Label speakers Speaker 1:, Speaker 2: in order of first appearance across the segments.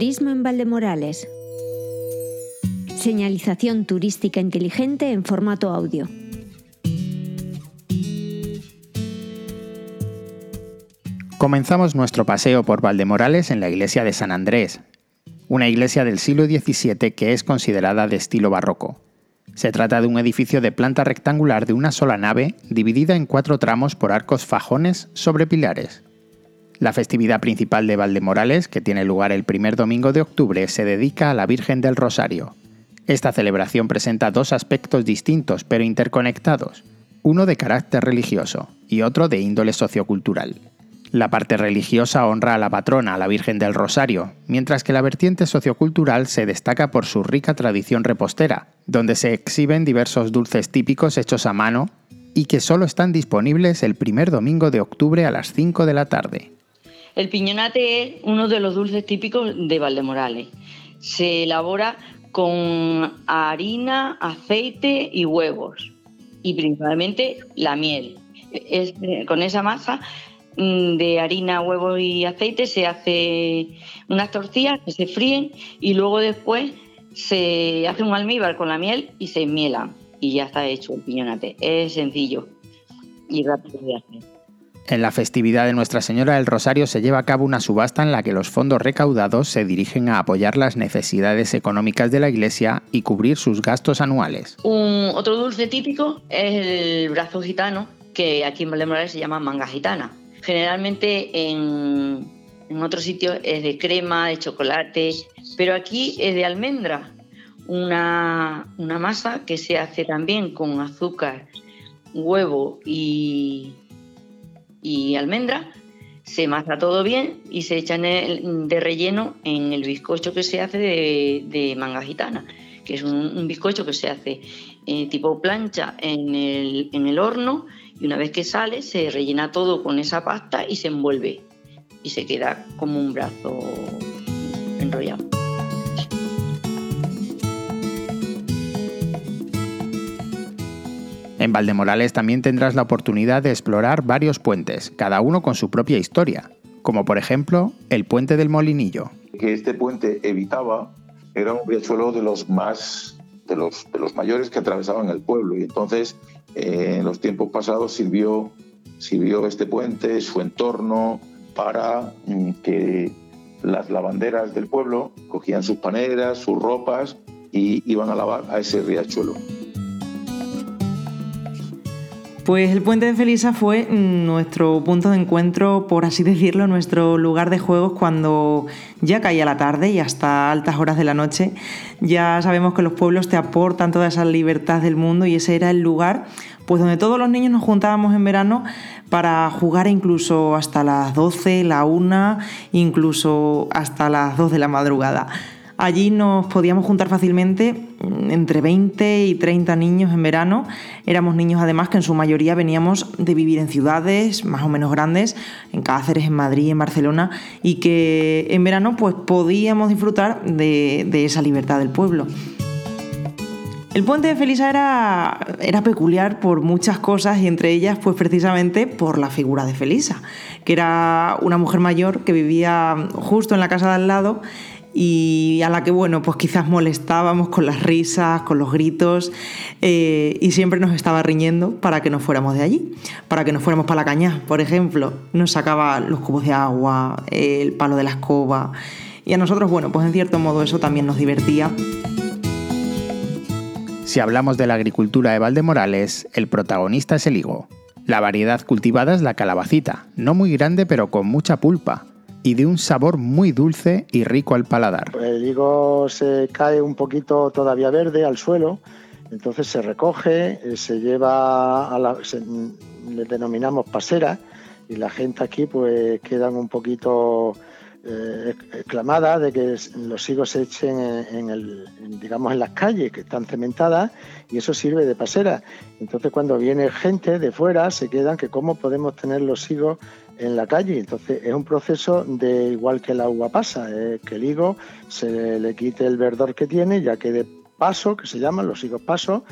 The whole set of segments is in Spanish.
Speaker 1: Turismo en Valdemorales. Señalización turística inteligente en formato audio.
Speaker 2: Comenzamos nuestro paseo por Valdemorales en la iglesia de San Andrés, una iglesia del siglo XVII que es considerada de estilo barroco. Se trata de un edificio de planta rectangular de una sola nave, dividida en cuatro tramos por arcos fajones sobre pilares. La festividad principal de Valdemorales, que tiene lugar el primer domingo de octubre, se dedica a la Virgen del Rosario. Esta celebración presenta dos aspectos distintos pero interconectados, uno de carácter religioso y otro de índole sociocultural. La parte religiosa honra a la patrona, la Virgen del Rosario, mientras que la vertiente sociocultural se destaca por su rica tradición repostera, donde se exhiben diversos dulces típicos hechos a mano y que solo están disponibles el primer domingo de octubre a las 5 de la tarde.
Speaker 3: El piñonate es uno de los dulces típicos de Valdemorales. Se elabora con harina, aceite y huevos, y principalmente la miel. con esa masa Mm, de harina, huevo y aceite se hace unas tortillas que se fríen y luego después se hace un almíbar con la miel y se miela y ya está hecho el piñonate. Es sencillo y rápido de hacer.
Speaker 2: En la festividad de Nuestra Señora del Rosario se lleva a cabo una subasta en la que los fondos recaudados se dirigen a apoyar las necesidades económicas de la iglesia y cubrir sus gastos anuales.
Speaker 3: Un, otro dulce típico es el brazo gitano, que aquí en Valdemorales se llama manga gitana. Generalmente en, otros sitios es de crema, de chocolate, pero aquí es de almendra, una, masa que se hace también con azúcar, huevo y, y almendra. Se masa todo bien y se echa de relleno en el bizcocho que se hace de, manga gitana, que es un, bizcocho que se hace eh, tipo plancha en el, en el horno y una vez que sale se rellena todo con esa pasta y se envuelve y se queda como un brazo enrollado.
Speaker 2: En Valdemorales también tendrás la oportunidad de explorar varios puentes, cada uno con su propia historia, como por ejemplo el puente del Molinillo.
Speaker 4: Que este puente evitaba era un riachuelo de los más de los, de los mayores que atravesaban el pueblo y entonces eh, en los tiempos pasados sirvió, sirvió este puente, su entorno, para mm, que las lavanderas del pueblo cogían sus paneras, sus ropas y iban a lavar a ese riachuelo.
Speaker 5: Pues el puente de Felisa fue nuestro punto de encuentro, por así decirlo, nuestro lugar de juegos cuando ya caía la tarde y hasta altas horas de la noche. Ya sabemos que los pueblos te aportan toda esa libertad del mundo y ese era el lugar pues donde todos los niños nos juntábamos en verano para jugar incluso hasta las 12, la 1, incluso hasta las 2 de la madrugada. Allí nos podíamos juntar fácilmente mm, entre 20 y 30 niños en verano. Éramos niños además que en su mayoría veníamos de vivir en ciudades más o menos grandes, en Cáceres, en Madrid, en Barcelona, y que en verano pues podíamos disfrutar de, esa libertad del pueblo. El puente de Felisa era, era, peculiar por muchas cosas y entre ellas pues precisamente por la figura de Felisa, que era una mujer mayor que vivía justo en la casa de al lado y a la que, bueno, pues quizás molestábamos con las risas, con los gritos, eh, y siempre nos estaba riñendo para que nos fuéramos de allí, para que nos fuéramos para la caña, por ejemplo. Nos sacaba los cubos de agua, el palo de la escoba, y a nosotros, bueno, pues en cierto modo eso también nos divertía.
Speaker 2: Si hablamos de la agricultura de Valdemorales, el protagonista es el higo. La variedad cultivada es la calabacita, no muy grande pero con mucha pulpa, y de un sabor muy dulce y rico al paladar.
Speaker 6: El higo se cae un poquito todavía verde al suelo, entonces se recoge, eh, se lleva a la, le denominamos pasera y la gente aquí pues quedan un poquito eh, exclamada de que los higos se echen en, el, digamos en las calles que están cementadas y eso sirve de pasera. Entonces cuando viene gente de fuera se quedan que cómo podemos tener los higos en la calle. Entonces es un proceso de igual que el agua pasa, que el higo se le quite el verdor que tiene, ya que de paso, que se llaman los higos paso,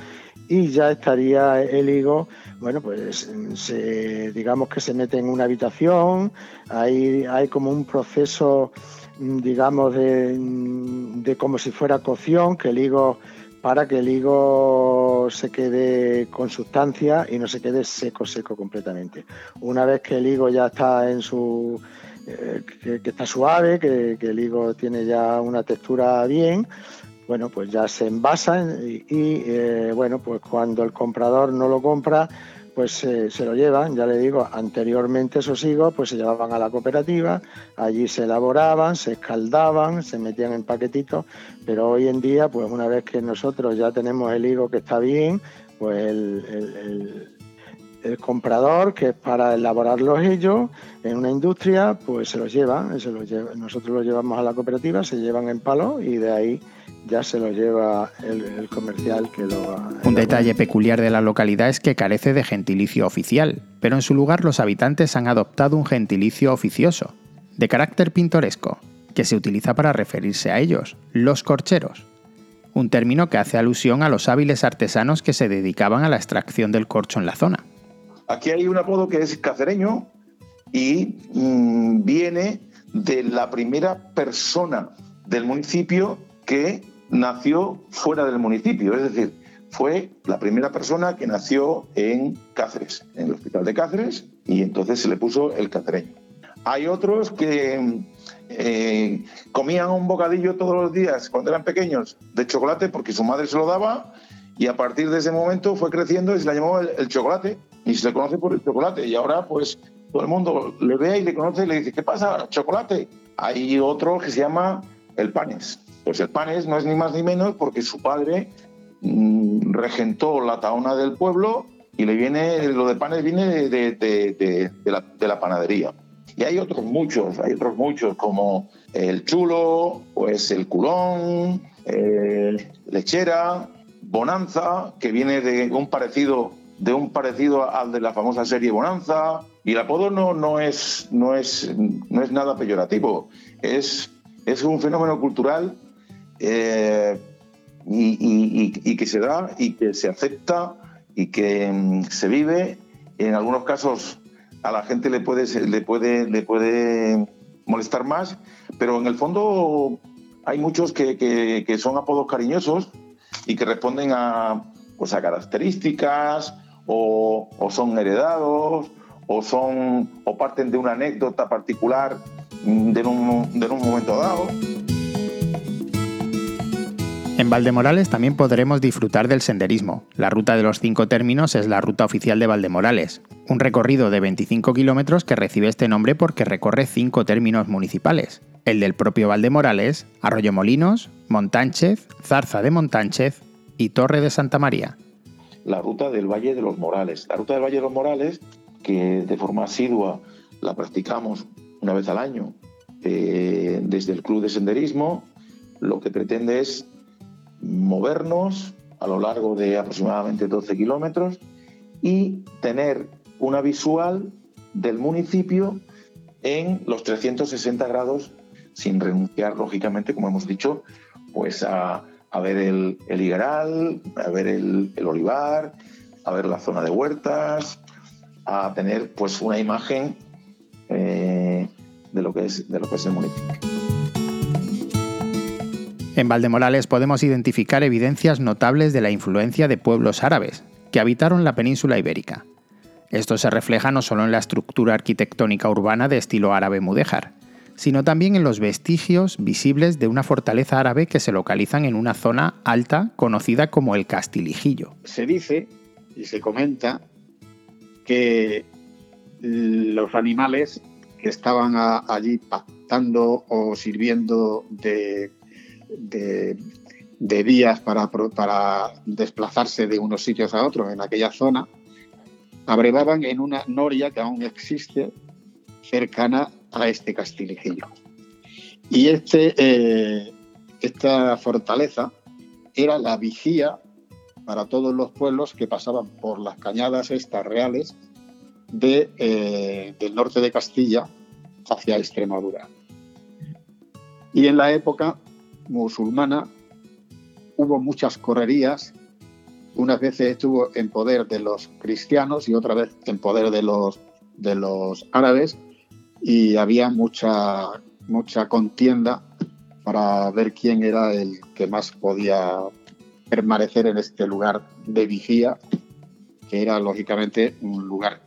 Speaker 6: y ya estaría el higo, bueno, pues se, digamos que se mete en una habitación, hay, hay como un proceso mm, digamos, mm, de, como si fuera cocción, que el higo, para que el higo se quede con sustancia y no se quede seco, seco completamente. Una vez que el higo ya está en su, eh, que, está suave, que, el higo tiene ya una textura bien, bueno, pues ya se envasa y, eh, bueno, pues cuando el comprador no lo compra, pues eh, se lo llevan, ya le digo, anteriormente esos higos pues se llevaban a la cooperativa, allí se elaboraban, se escaldaban, se metían en paquetitos, pero hoy en día pues una vez que nosotros ya tenemos el higo que está bien, pues el, comprador, que es para elaborarlos ellos en una industria, pues se los lleva, se los lleva, nosotros los llevamos a la cooperativa, se llevan en palo y de ahí ya se lo lleva el, comercial que lo va.
Speaker 2: Un detalle peculiar de la localidad es que carece de gentilicio oficial, pero en su lugar los habitantes han adoptado un gentilicio oficioso, de carácter pintoresco, que se utiliza para referirse a ellos, los corcheros. Un término que hace alusión a los hábiles artesanos que se dedicaban a la extracción del corcho en la zona.
Speaker 4: Aquí hay un apodo que es cacereño y mm, viene de la primera persona del municipio que nació fuera del municipio, es decir, fue la primera persona que nació en Cáceres, en el hospital de Cáceres, y entonces se le puso el cacereño. Hay otros que eh, comían un bocadillo todos los días cuando eran pequeños de chocolate porque su madre se lo daba y a partir de ese momento fue creciendo y se la llamó el, chocolate y se le conoce por el chocolate y ahora pues todo el mundo le ve y le conoce y le dice ¿qué pasa? chocolate. Hay otro que se llama el panes pues el Panes no es ni más ni menos porque su padre mm, regentó la taona del pueblo y le viene, lo de Panes viene de, la, panadería. Y hay otros muchos, hay otros muchos como el chulo, pues el culón, lechera, bonanza, que viene de un parecido de un parecido al de la famosa serie Bonanza. Y el apodo no, no, es, no, es, no es nada peyorativo, es, es un fenómeno cultural eh, y, que se da y que se acepta y que mm, se vive. En algunos casos a la gente le puede, le puede, le puede molestar más, pero en el fondo hay muchos que, son apodos cariñosos y que responden a, pues a características o, son heredados o son o parten de una anécdota particular de un, de un momento dado.
Speaker 2: En Valdemorales también podremos disfrutar del senderismo. La ruta de los cinco términos es la ruta oficial de Valdemorales, un recorrido de 25 kilómetros que recibe este nombre porque recorre cinco términos municipales, el del propio Valdemorales, Arroyo Molinos, Montánchez, Zarza de Montánchez y Torre de Santa María.
Speaker 4: La ruta del Valle de los Morales. La ruta del Valle de los Morales, que de forma asidua la practicamos una vez al año eh, desde el Club de Senderismo, lo que pretende es movernos a lo largo de aproximadamente 12 kilómetros y tener una visual del municipio en los 360 grados sin renunciar, lógicamente, como hemos dicho, pues a, ver el, el, a ver el, olivar, a ver la zona de huertas, a tener pues una imagen eh, de, lo que es, de lo que el municipio.
Speaker 2: En Valdemorales podemos identificar evidencias notables de la influencia de pueblos árabes que habitaron la península ibérica. Esto se refleja no solo en la estructura arquitectónica urbana de estilo árabe mudéjar, sino también en los vestigios visibles de una fortaleza árabe que se localizan en una zona alta conocida como el Castilijillo.
Speaker 7: Se dice y se comenta que los animales que estaban allí pactando o sirviendo de para, para desplazarse de unos sitios a otros en aquella zona, abrevaban en una noria que aún existe cercana a este. Y este, eh, esta fortaleza era la vigía para todos los pueblos que pasaban por las cañadas estas reales de, eh, del norte de Castilla hacia Extremadura. Y en la época musulmana hubo muchas correrías. Unas veces estuvo en poder de los cristianos y otra vez en poder de los, de los árabes y había mucha mucha contienda para ver quién era el que más podía permanecer en este lugar de vigía, que era lógicamente un lugar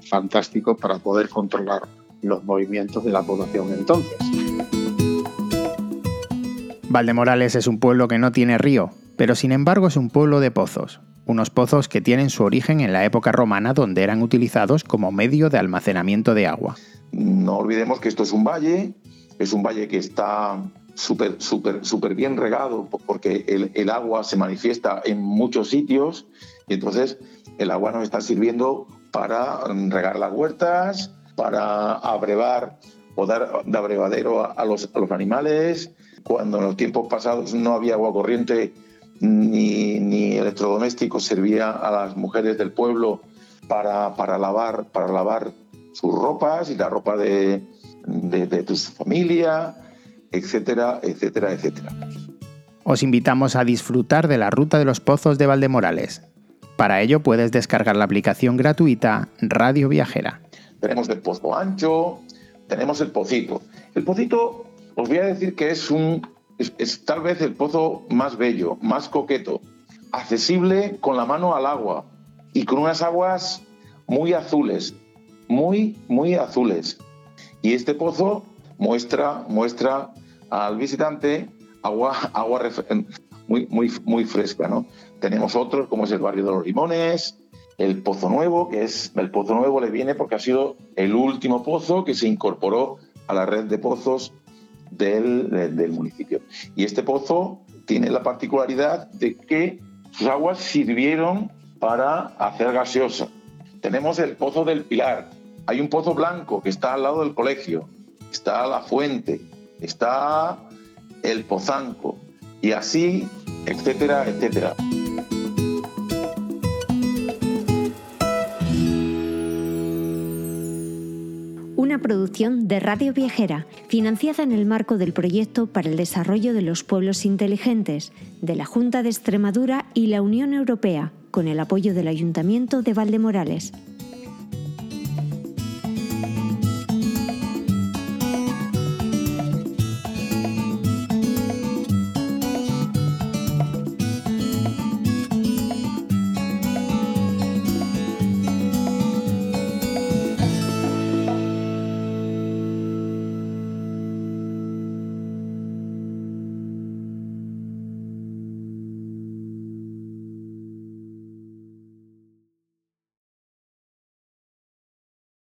Speaker 7: fantástico para poder controlar los movimientos de la población entonces.
Speaker 2: Valdemorales es un pueblo que no tiene río, pero sin embargo es un pueblo de pozos, unos pozos que tienen su origen en la época romana donde eran utilizados como medio de almacenamiento de agua.
Speaker 4: No olvidemos que esto es un valle, es un valle que está súper súper súper bien regado porque el, agua se manifiesta en muchos sitios y entonces el agua nos está sirviendo para regar las huertas, para abrevar o dar de abrevadero a, los, a los animales. Cuando en los tiempos pasados no había agua corriente, ni, ni electrodomésticos, servía a las mujeres del pueblo para, para, lavar, para lavar sus ropas y la ropa de, de, de su familia, etcétera, etcétera, etcétera.
Speaker 2: Os invitamos a disfrutar de la ruta de los pozos de Valdemorales. Para ello puedes descargar la aplicación gratuita Radio Viajera.
Speaker 4: Tenemos el pozo ancho, tenemos el pocito. El pocito, os voy a decir que es un es, tal vez el pozo más bello, más coqueto, accesible con la mano al agua y con unas aguas muy azules, muy, muy azules. Y este pozo muestra, muestra al visitante agua, agua muy, muy, muy fresca. ¿no? Tenemos otros, como es el barrio de los Limones, el Pozo Nuevo, que es el Pozo Nuevo le viene porque ha sido el último pozo que se incorporó a la red de pozos del, municipio. Y este pozo tiene la particularidad de que sus aguas sirvieron para hacer gaseosa. Tenemos el pozo del Pilar. Hay un pozo blanco que está al lado del colegio. Está la fuente. Está el pozanco. Y así, etcétera, etcétera.
Speaker 1: una producción de Radio Viajera, financiada en el marco del proyecto para el desarrollo de los pueblos inteligentes de la Junta de Extremadura y la Unión Europea, con el apoyo del Ayuntamiento de Valdemorales.